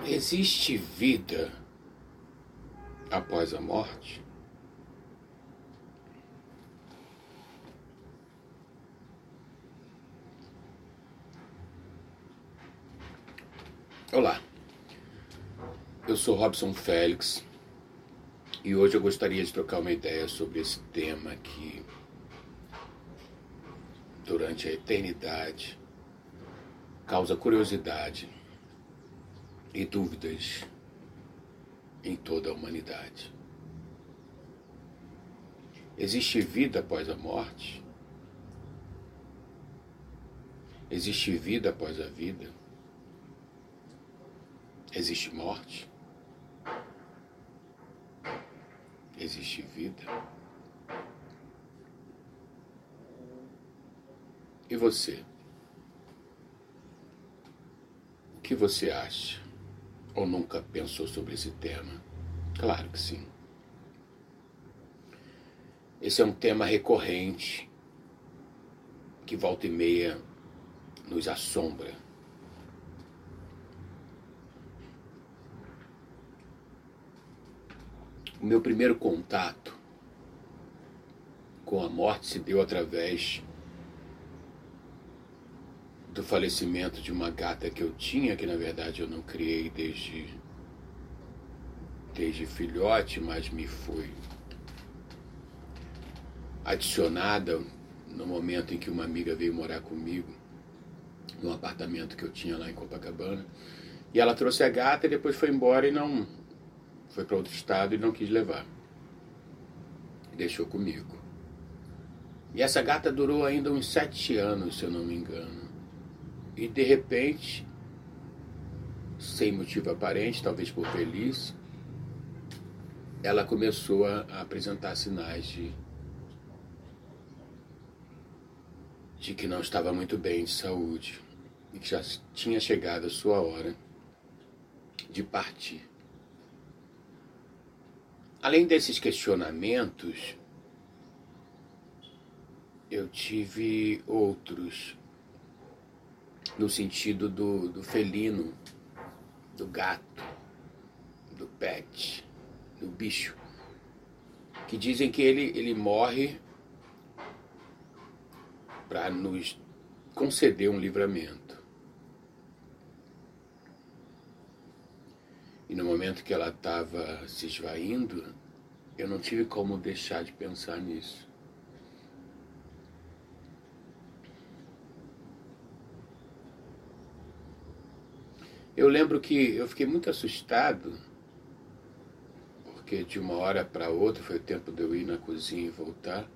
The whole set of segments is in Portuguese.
Existe vida após a morte? Olá, eu sou Robson Félix e hoje eu gostaria de trocar uma ideia sobre esse tema que, durante a eternidade, causa curiosidade e dúvidas em toda a humanidade. Existe vida após a morte? Existe vida após a vida? Existe morte? Existe vida? E você? O que você acha? Ou nunca pensou sobre esse tema? Claro que sim. Esse é um tema recorrente que volta e meia nos assombra. O meu primeiro contato com a morte se deu através do falecimento de uma gata que eu tinha, que na verdade eu não criei desde, desde filhote, mas me foi adicionada no momento em que uma amiga veio morar comigo num apartamento que eu tinha lá em Copacabana. E ela trouxe a gata e depois foi embora e não foi para outro estado e não quis levar. Deixou comigo. E essa gata durou ainda uns sete anos, se eu não me engano. E de repente, sem motivo aparente, talvez por velhice, ela começou a apresentar sinais de, de que não estava muito bem de saúde e que já tinha chegado a sua hora de partir. Além desses questionamentos, eu tive outros no sentido do, do felino, do gato, do pet, do bicho, que dizem que ele, ele morre para nos conceder um livramento. E no momento que ela estava se esvaindo, eu não tive como deixar de pensar nisso. Eu lembro que eu fiquei muito assustado, porque de uma hora para outra foi o tempo de eu ir na cozinha e voltar.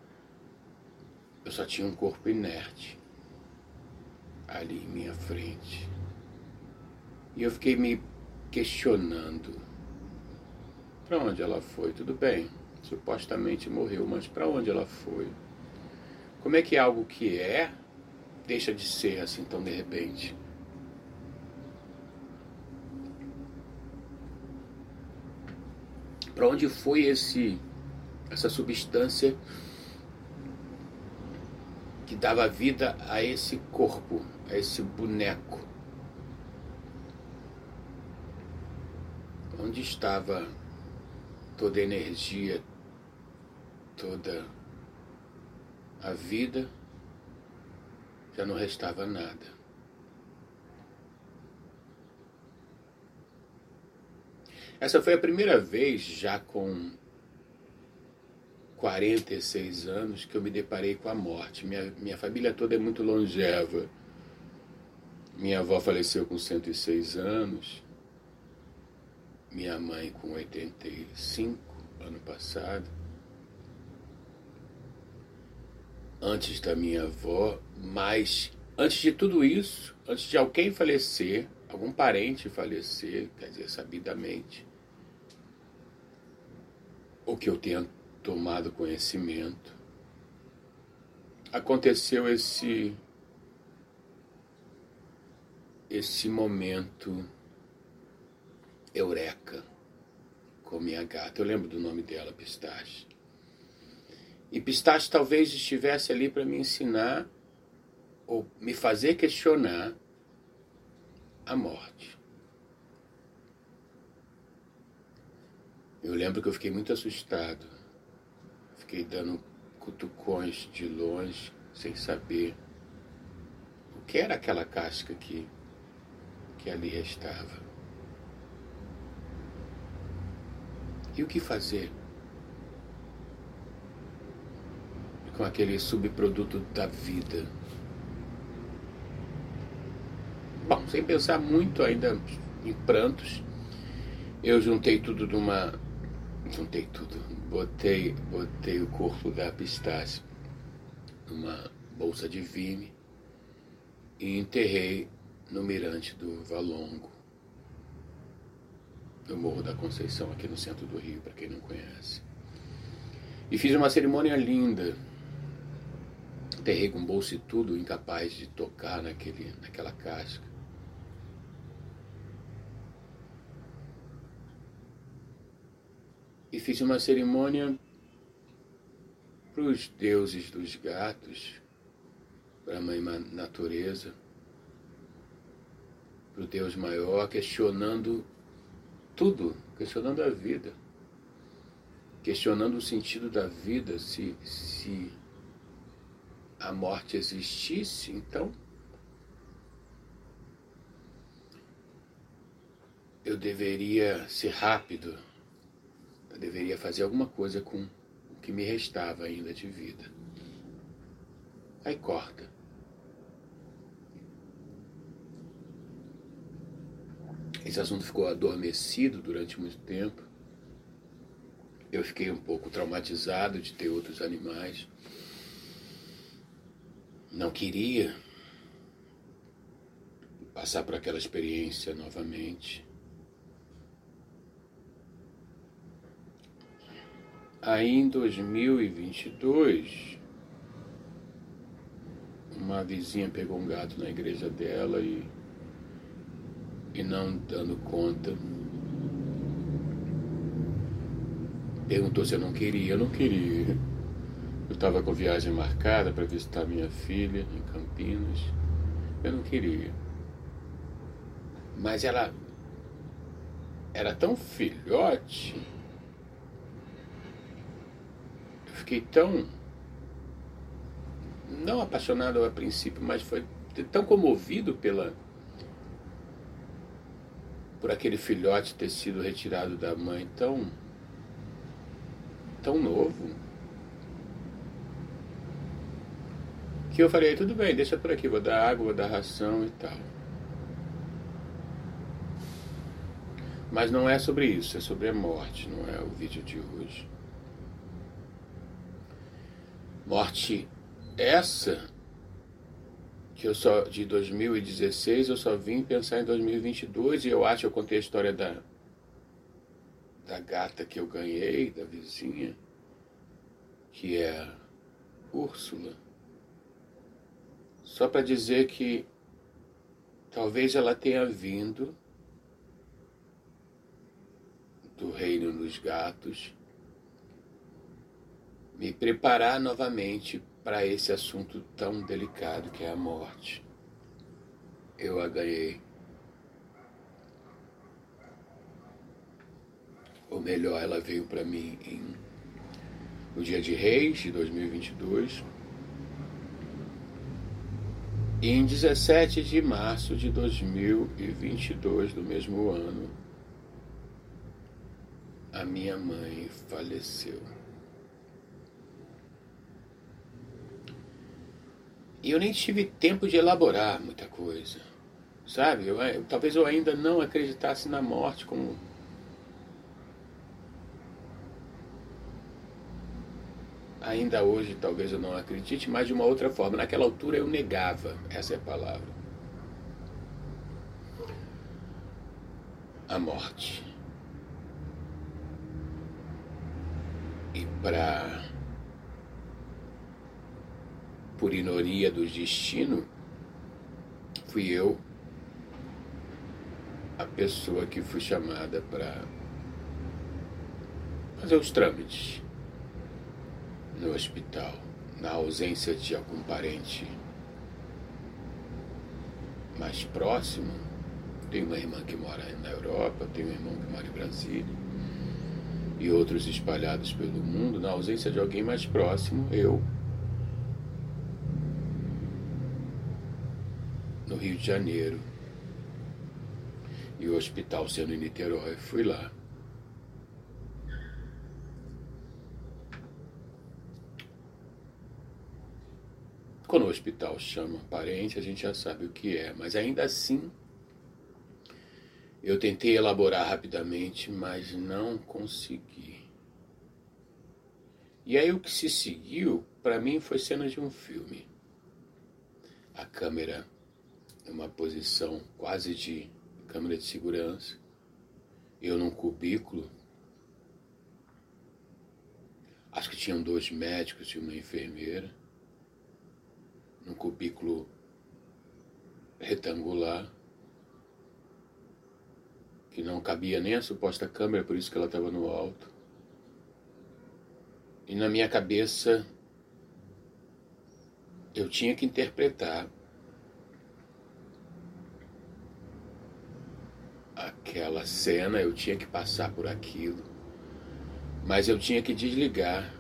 Eu só tinha um corpo inerte ali em minha frente. E eu fiquei me questionando. Para onde ela foi? Tudo bem, supostamente morreu, mas para onde ela foi? Como é que algo que é deixa de ser assim tão de repente? Para onde foi esse essa substância que dava vida a esse corpo, a esse boneco? Onde estava toda a energia, toda a vida? Já não restava nada. Essa foi a primeira vez, já com 46 anos, que eu me deparei com a morte. Minha, minha família toda é muito longeva. Minha avó faleceu com 106 anos, minha mãe com 85 ano passado. Antes da minha avó, mas antes de tudo isso, antes de alguém falecer, algum parente falecer, quer dizer, sabidamente, ou que eu tenha tomado conhecimento, aconteceu esse esse momento eureka com minha gata. Eu lembro do nome dela, Pistache. E Pistache talvez estivesse ali para me ensinar ou me fazer questionar a morte. Eu lembro que eu fiquei muito assustado. Fiquei dando cutucões de longe, sem saber o que era aquela casca que, que ali restava. E o que fazer com aquele subproduto da vida? Bom, sem pensar muito ainda em prantos, eu juntei tudo numa. Juntei tudo. Botei, botei o corpo da pistache numa bolsa de vime e enterrei no mirante do Valongo, no Morro da Conceição, aqui no centro do Rio, para quem não conhece. E fiz uma cerimônia linda. Enterrei com bolsa e tudo, incapaz de tocar naquele, naquela casca. E fiz uma cerimônia para os deuses dos gatos, para a mãe natureza, para o Deus maior, questionando tudo, questionando a vida, questionando o sentido da vida, se, se a morte existisse, então eu deveria ser rápido, eu deveria fazer alguma coisa com o que me restava ainda de vida. Aí corta. Esse assunto ficou adormecido durante muito tempo. Eu fiquei um pouco traumatizado de ter outros animais. Não queria passar por aquela experiência novamente. Aí em 2022, uma vizinha pegou um gato na igreja dela e e não dando conta. Perguntou se eu não queria. Eu não queria. Eu estava com viagem marcada para visitar minha filha em Campinas. Eu não queria. Mas ela era tão filhote. Eu fiquei tão. Não apaixonado a princípio, mas foi tão comovido pela por aquele filhote ter sido retirado da mãe tão, tão novo. Que eu falei, tudo bem, deixa por aqui, vou dar água, vou dar ração e tal. Mas não é sobre isso, é sobre a morte, não é o vídeo de hoje. Morte essa que eu só de 2016 eu só vim pensar em 2022 e eu acho que eu contei a história da da gata que eu ganhei, da vizinha, que é Úrsula. Só para dizer que talvez ela tenha vindo do reino dos gatos me preparar novamente para esse assunto tão delicado que é a morte. Eu a ganhei. Ou melhor, ela veio para mim em, no dia de Reis de 2022. E em 17 de março de 2022, do mesmo ano, a minha mãe faleceu. E eu nem tive tempo de elaborar muita coisa. Sabe? Eu, eu, talvez eu ainda não acreditasse na morte como. Ainda hoje talvez eu não acredite, mas de uma outra forma. Naquela altura eu negava, essa é a palavra. A morte. E para por inoria do destino, fui eu a pessoa que fui chamada para fazer os trâmites no hospital, na ausência de algum parente mais próximo. Tenho uma irmã que mora na Europa, tenho um irmão que mora em Brasília. e outros espalhados pelo mundo, na ausência de alguém mais próximo, eu, Rio de Janeiro, e o hospital sendo em Niterói, fui lá. Quando o hospital chama parente, a gente já sabe o que é, mas ainda assim eu tentei elaborar rapidamente, mas não consegui. E aí o que se seguiu, para mim, foi cena de um filme. A câmera em uma posição quase de câmera de segurança, eu num cubículo. Acho que tinham dois médicos e uma enfermeira, num cubículo retangular que não cabia nem a suposta câmera, por isso que ela estava no alto. E na minha cabeça eu tinha que interpretar aquela cena, eu tinha que passar por aquilo, mas eu tinha que desligar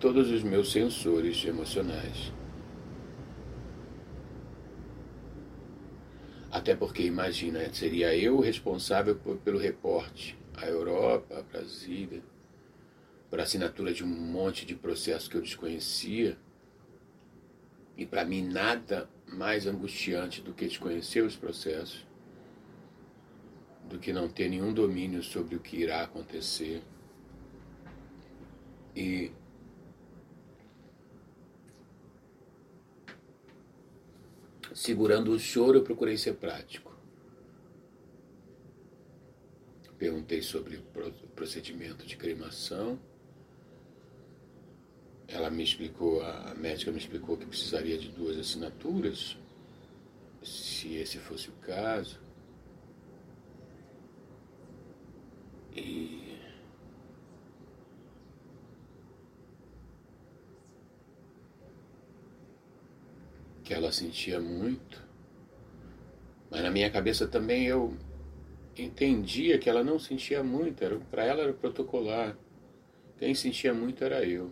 todos os meus sensores emocionais. Até porque, imagina, seria eu responsável pelo reporte à Europa, a Brasília, por assinatura de um monte de processos que eu desconhecia. E para mim, nada mais angustiante do que desconhecer os processos, do que não ter nenhum domínio sobre o que irá acontecer. E Segurando o choro, eu procurei ser prático. Perguntei sobre o procedimento de cremação. Ela me explicou, a médica me explicou que precisaria de duas assinaturas, se esse fosse o caso. E que ela sentia muito, mas na minha cabeça também eu entendia que ela não sentia muito, para ela era protocolar. Quem sentia muito era eu.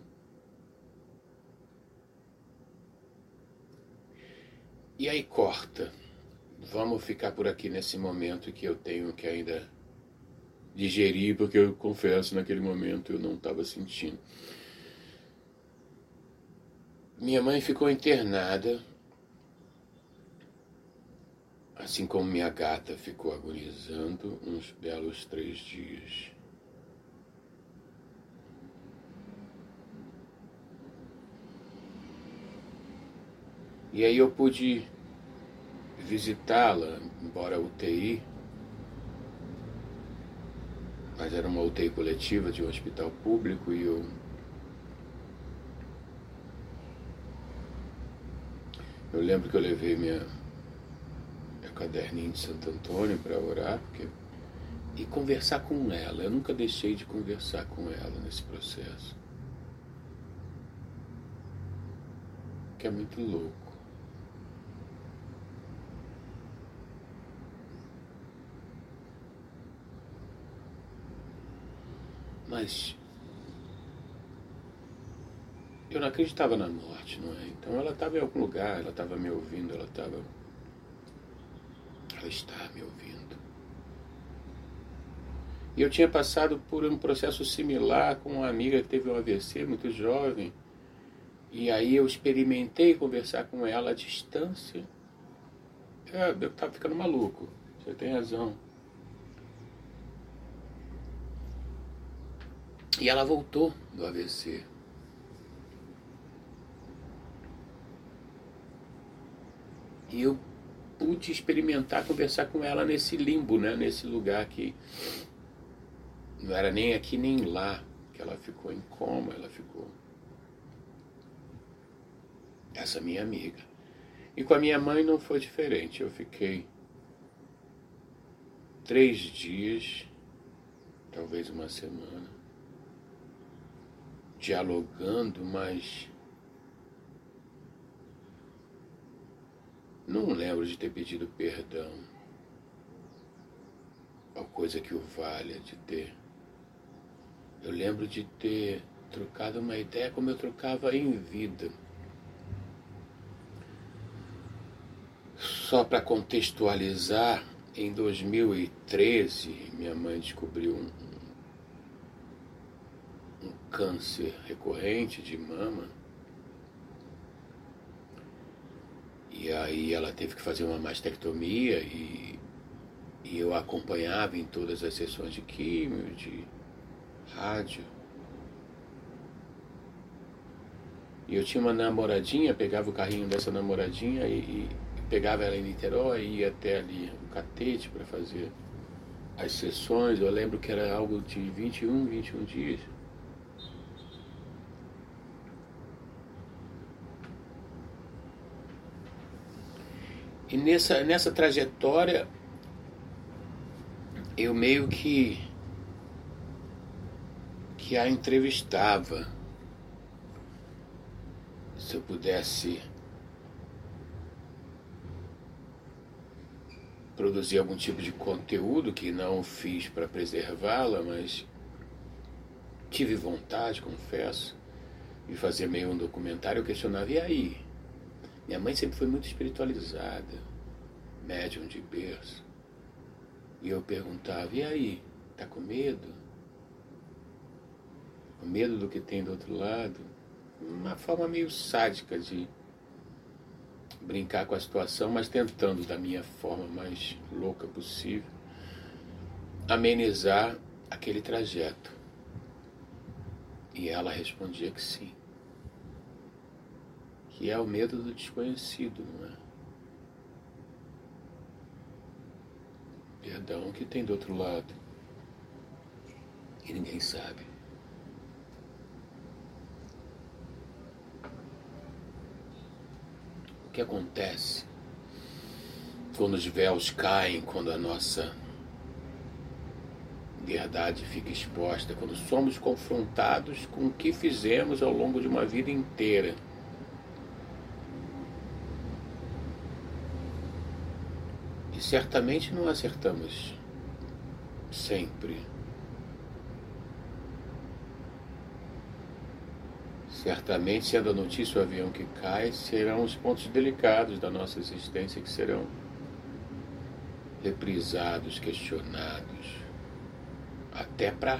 E aí corta. Vamos ficar por aqui nesse momento que eu tenho que ainda digerir, porque eu confesso, naquele momento eu não estava sentindo. Minha mãe ficou internada assim como minha gata ficou agonizando uns belos três dias. E aí eu pude visitá-la, embora UTI, mas era uma UTI coletiva de um hospital público e eu eu lembro que eu levei minha caderninho de Santo Antônio para orar, porque e conversar com ela. Eu nunca deixei de conversar com ela nesse processo. Que é muito louco. Mas eu não acreditava na morte, não é? Então ela estava em algum lugar, ela estava me ouvindo, ela estava ela está me ouvindo. E eu tinha passado por um processo similar com uma amiga que teve um AVC muito jovem. E aí eu experimentei conversar com ela à distância. É, eu estava ficando maluco. Você tem razão. E ela voltou do AVC. E eu pude experimentar conversar com ela nesse limbo, né? nesse lugar que não era nem aqui nem lá, que ela ficou em coma, ela ficou. Essa minha amiga. E com a minha mãe não foi diferente. Eu fiquei três dias, talvez uma semana, dialogando, mas Não lembro de ter pedido perdão. Ou coisa que o valha de ter Eu lembro de ter trocado uma ideia como eu trocava em vida. Só para contextualizar, em 2013, minha mãe descobriu um câncer recorrente de mama. E aí ela teve que fazer uma mastectomia e, e eu acompanhava em todas as sessões de químio, de rádio. E eu tinha uma namoradinha, pegava o carrinho dessa namoradinha e, e pegava ela em Niterói e ia até ali o catete para fazer as sessões. Eu lembro que era algo de 21, 21 dias. E nessa, nessa trajetória, eu meio que, que a entrevistava. Se eu pudesse produzir algum tipo de conteúdo que não fiz para preservá-la, mas tive vontade, confesso, de fazer meio um documentário. Eu questionava, e aí? Minha mãe sempre foi muito espiritualizada, médium de berço. E eu perguntava, e aí? Tá com medo? Com medo do que tem do outro lado? Uma forma meio sádica de brincar com a situação, mas tentando da minha forma mais louca possível amenizar aquele trajeto. E ela respondia que sim. Que é o medo do desconhecido, não é? Perdão que tem do outro lado. E ninguém sabe. que acontece quando os véus caem, quando a nossa verdade fica exposta, quando somos confrontados com o que fizemos ao longo de uma vida inteira. Certamente não acertamos sempre. Certamente, sendo a notícia o avião que cai, serão os pontos delicados da nossa existência que serão reprisados, questionados, até para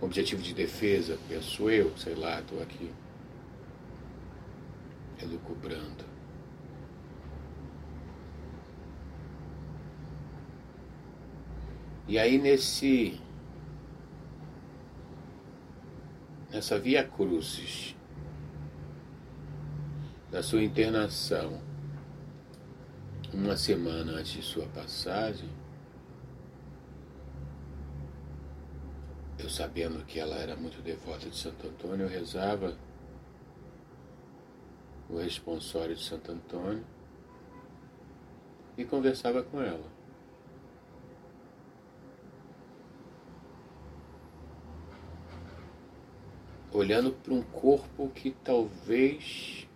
objetivo de defesa, penso eu, sei lá, estou aqui elucubrando. E aí nesse nessa via crucis da sua internação, uma semana antes de sua passagem, eu sabendo que ela era muito devota de Santo Antônio, eu rezava o responsório de Santo Antônio e conversava com ela. Olhando para um corpo que talvez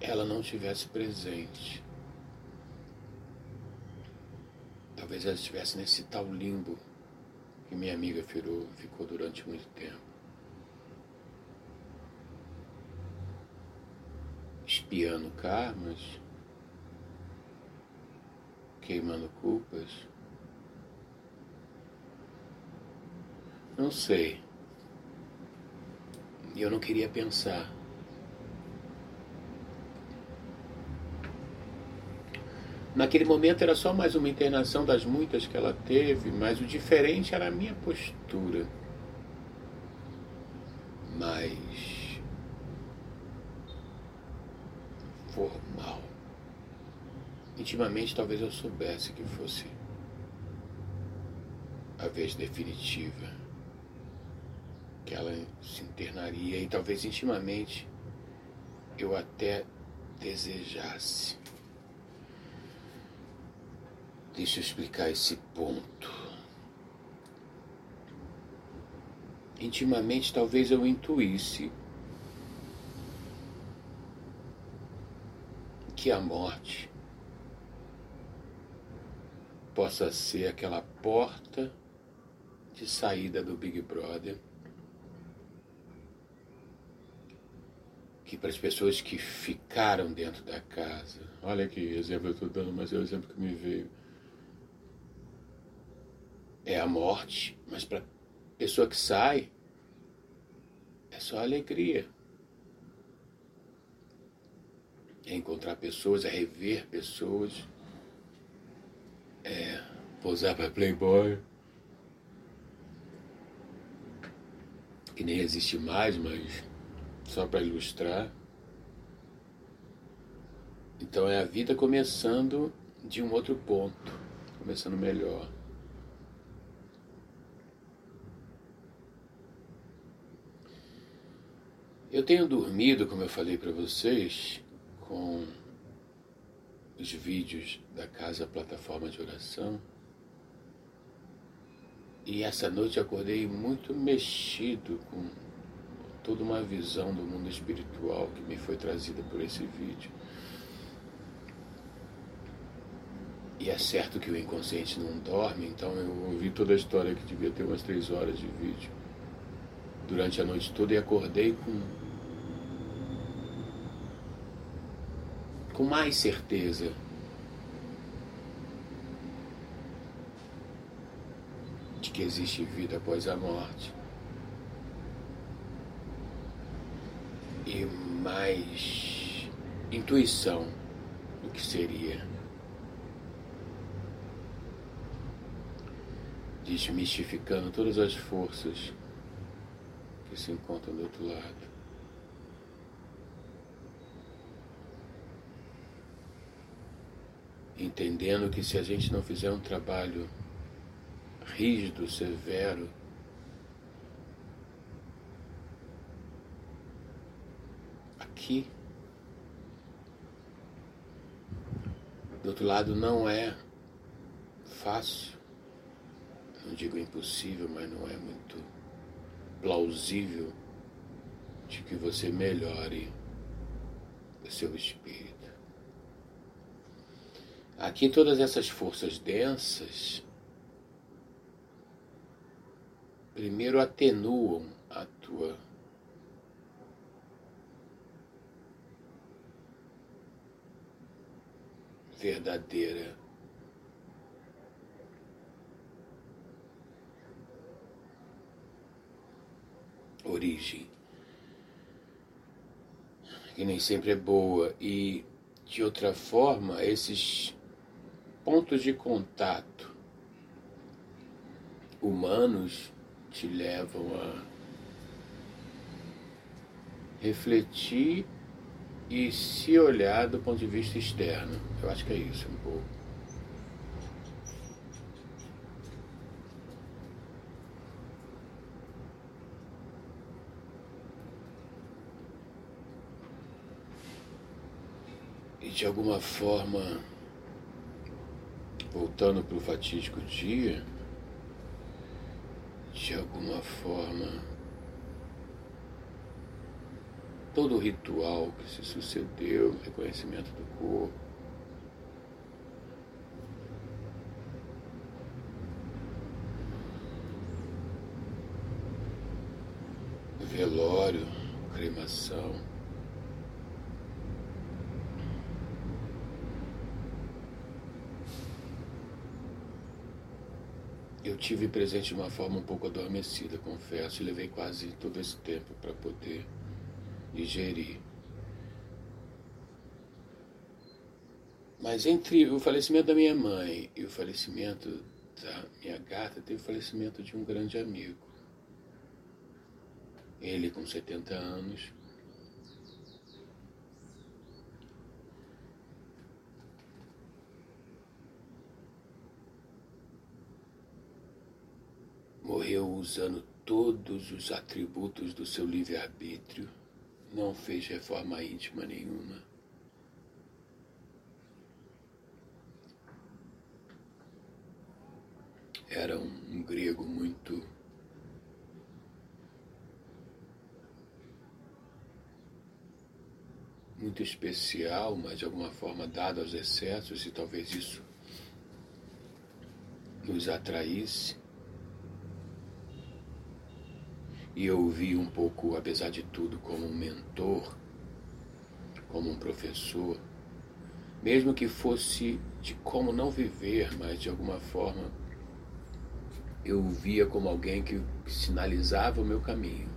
ela não tivesse presente. Talvez ela estivesse nesse tal limbo que minha amiga ficou, ficou durante muito tempo. Espiando karmas queimando culpas? Não sei. Eu não queria pensar. Naquele momento era só mais uma internação das muitas que ela teve, mas o diferente era a minha postura. Mais formal. Intimamente, talvez eu soubesse que fosse a vez definitiva, que ela se internaria e talvez intimamente eu até desejasse. Deixa eu explicar esse ponto. Intimamente, talvez eu intuísse que a morte possa ser aquela porta de saída do Big Brother que para as pessoas que ficaram dentro da casa, olha que exemplo eu estou dando, mas é o exemplo que me veio. É a morte, mas para a pessoa que sai, é só alegria. É encontrar pessoas, é rever pessoas, é posar para Playboy. Que nem existe mais, mas só para ilustrar. Então é a vida começando de um outro ponto, começando melhor. Eu tenho dormido, como eu falei para vocês, com os vídeos da casa plataforma de oração. E essa noite acordei muito mexido com toda uma visão do mundo espiritual que me foi trazida por esse vídeo. E é certo que o inconsciente não dorme, então eu ouvi toda a história que devia ter umas três horas de vídeo durante a noite toda e acordei com com mais certeza de que existe vida após a morte. e mais intuição do que seria. Desmistificando todas as forças que se encontram do outro lado. Entendendo que se a gente não fizer um trabalho rígido, severo, aqui. Do outro lado, não é fácil, não digo impossível, mas não é muito plausível de que você melhore o seu espírito. Aqui, todas essas forças densas, primeiro atenuam a tua verdadeira. Origem, que nem sempre é boa, e de outra forma, esses pontos de contato humanos te levam a refletir e se olhar do ponto de vista externo. Eu acho que é isso um pouco. E de alguma forma, voltando para o fatídico dia, de alguma forma, todo o ritual que se sucedeu, reconhecimento do corpo. Velório, cremação. Eu tive presente de uma forma um pouco adormecida, confesso, e levei quase todo esse tempo para poder digerir. Mas entre o falecimento da minha mãe e o falecimento da minha gata, teve o falecimento de um grande amigo. Ele com 70 anos. Morreu usando todos os atributos do seu livre-arbítrio não fez reforma íntima nenhuma. Era um, um grego muito muito especial, mas de alguma forma dado aos excessos, e talvez isso nos atraísse. E eu o vi um pouco, apesar de tudo, como um mentor, como um professor, mesmo que fosse de como não viver, mas de alguma forma eu o via como alguém que sinalizava o meu caminho.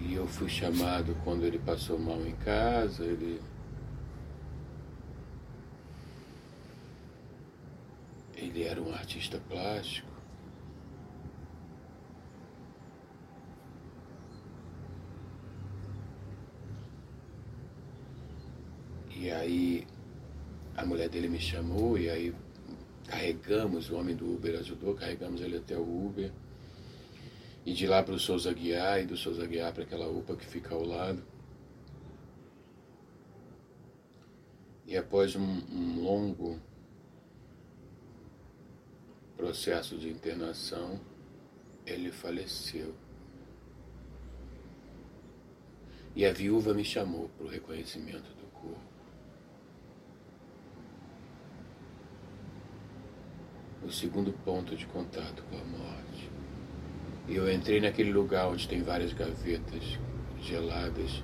E eu fui chamado quando ele passou mal em casa, ele ele era um artista plástico. E aí a mulher dele me chamou e aí carregamos, o homem do Uber ajudou, carregamos ele até o Uber. E de lá para o Souza Guiar e do Souza Guiar para aquela UPA que fica ao lado. E após um, um longo processo de internação, ele faleceu. E a viúva me chamou para o reconhecimento do corpo. o segundo ponto de contato com a morte. E eu entrei naquele lugar onde tem várias gavetas geladas.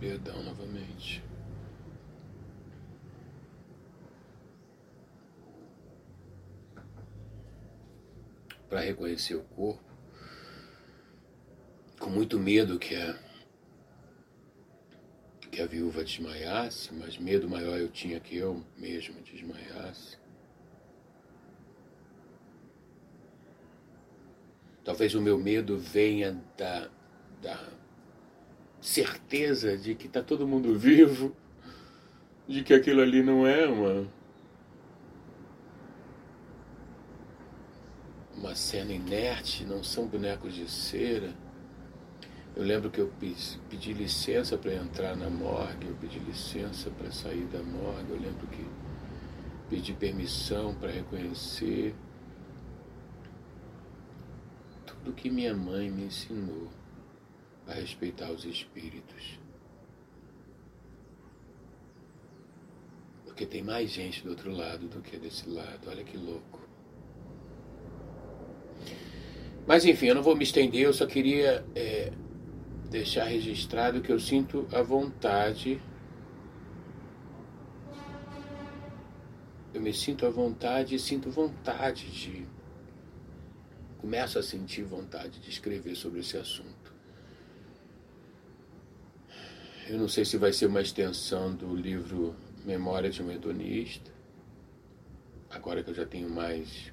Perdão novamente. Para reconhecer o corpo, com muito medo que a que a viúva desmaiasse, mas medo maior eu tinha que eu mesmo desmaiasse. Talvez o meu medo venha da, da certeza de que está todo mundo vivo, de que aquilo ali não é uma, uma cena inerte, não são bonecos de cera eu lembro que eu pedi licença para entrar na morgue, eu pedi licença para sair da morgue, eu lembro que pedi permissão para reconhecer tudo que minha mãe me ensinou a respeitar os espíritos. Porque tem mais gente do outro lado do que desse lado, olha que louco. Mas enfim, eu não vou me estender, eu só queria é, deixar registrado que eu sinto a vontade, eu me sinto à vontade e sinto vontade de. Começo a sentir vontade de escrever sobre esse assunto. Eu não sei se vai ser uma extensão do livro Memória de um Hedonista, agora que eu já tenho mais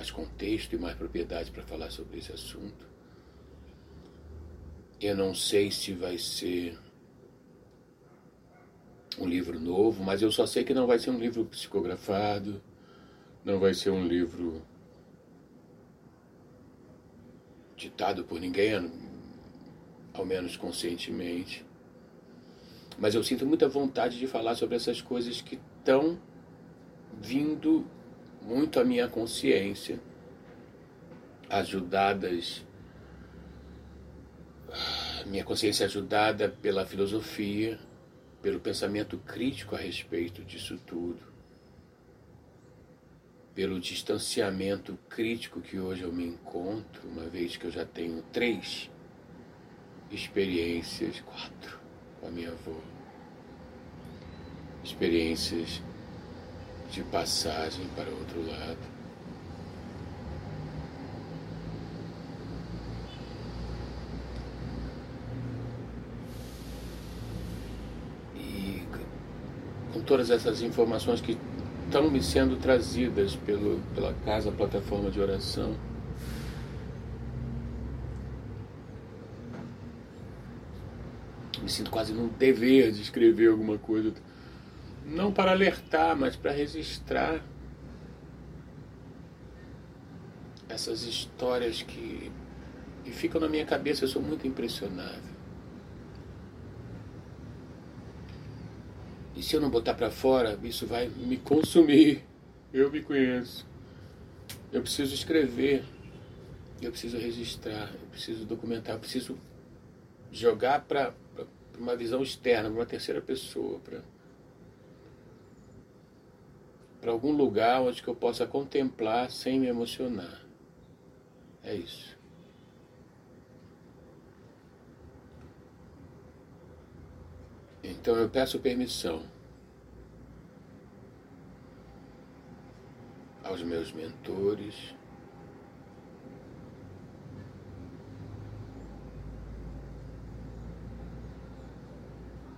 mais contexto e mais propriedade para falar sobre esse assunto. Eu não sei se vai ser um livro novo, mas eu só sei que não vai ser um livro psicografado, não vai ser um livro ditado por ninguém, ao menos conscientemente. Mas eu sinto muita vontade de falar sobre essas coisas que estão vindo muito a minha consciência, ajudadas, minha consciência ajudada pela filosofia, pelo pensamento crítico a respeito disso tudo, pelo distanciamento crítico que hoje eu me encontro, uma vez que eu já tenho três experiências, quatro, com a minha avó. Experiências de passagem para outro lado. E com todas essas informações que estão me sendo trazidas pelo, pela casa plataforma de oração. Me sinto quase num dever de escrever alguma coisa não para alertar, mas para registrar essas histórias que, que ficam na minha cabeça. Eu sou muito impressionável. E se eu não botar para fora, isso vai me consumir. Eu me conheço. Eu preciso escrever. Eu preciso registrar. Eu preciso documentar. Eu preciso jogar para uma visão externa, para uma terceira pessoa, para para algum lugar onde que eu possa contemplar sem me emocionar. É isso. Então eu peço permissão aos meus mentores,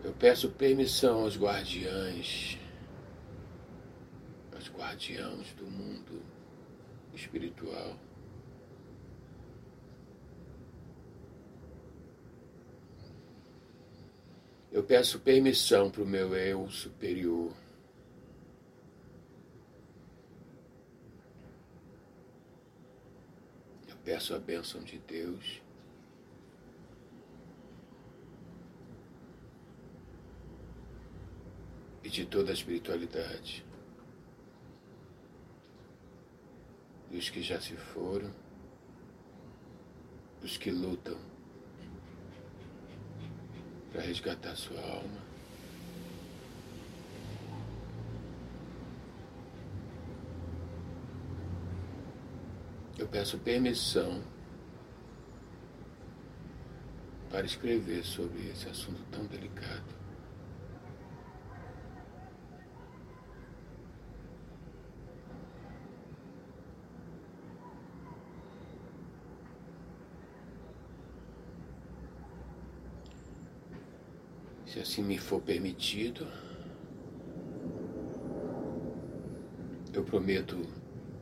eu peço permissão aos guardiães, guardiãos do mundo espiritual. Eu peço permissão para o meu eu superior. Eu peço a bênção de Deus. E de toda a espiritualidade. Dos que já se foram, dos que lutam para resgatar sua alma. Eu peço permissão para escrever sobre esse assunto tão delicado. Se assim me for permitido, eu prometo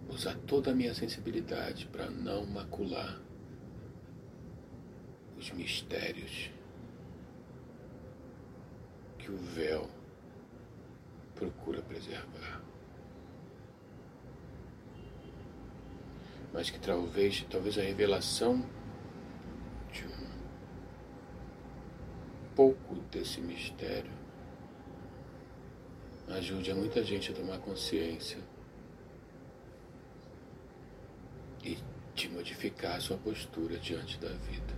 usar toda a minha sensibilidade para não macular os mistérios que o véu procura preservar. Mas que talvez, talvez a revelação pouco desse mistério ajude a muita gente a tomar consciência e de modificar a sua postura diante da vida.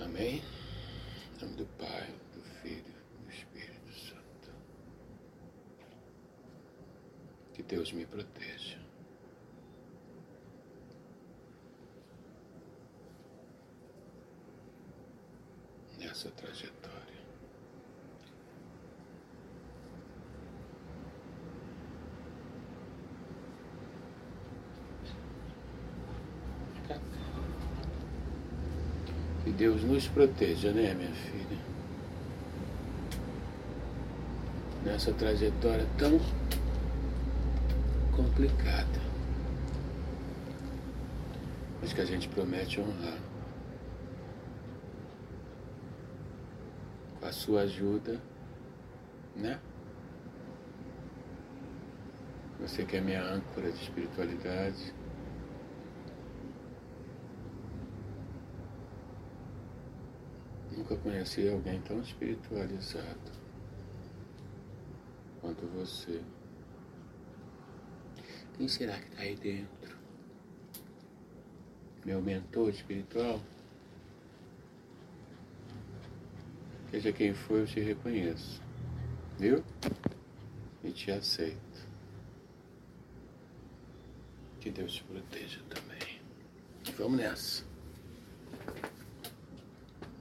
Amém? Em nome do Pai, do Filho e do Espírito Santo. Que Deus me proteja. essa trajetória. Que Deus nos proteja, né, minha filha? Nessa trajetória tão complicada. Mas que a gente promete honrar. a sua ajuda, né? Você que é minha âncora de espiritualidade. Nunca conheci alguém tão espiritualizado quanto você. Quem será que está aí dentro? Meu mentor espiritual? Seja quem for, eu te reconheço. Viu? E te aceito. Que Deus te proteja também. Vamos nessa.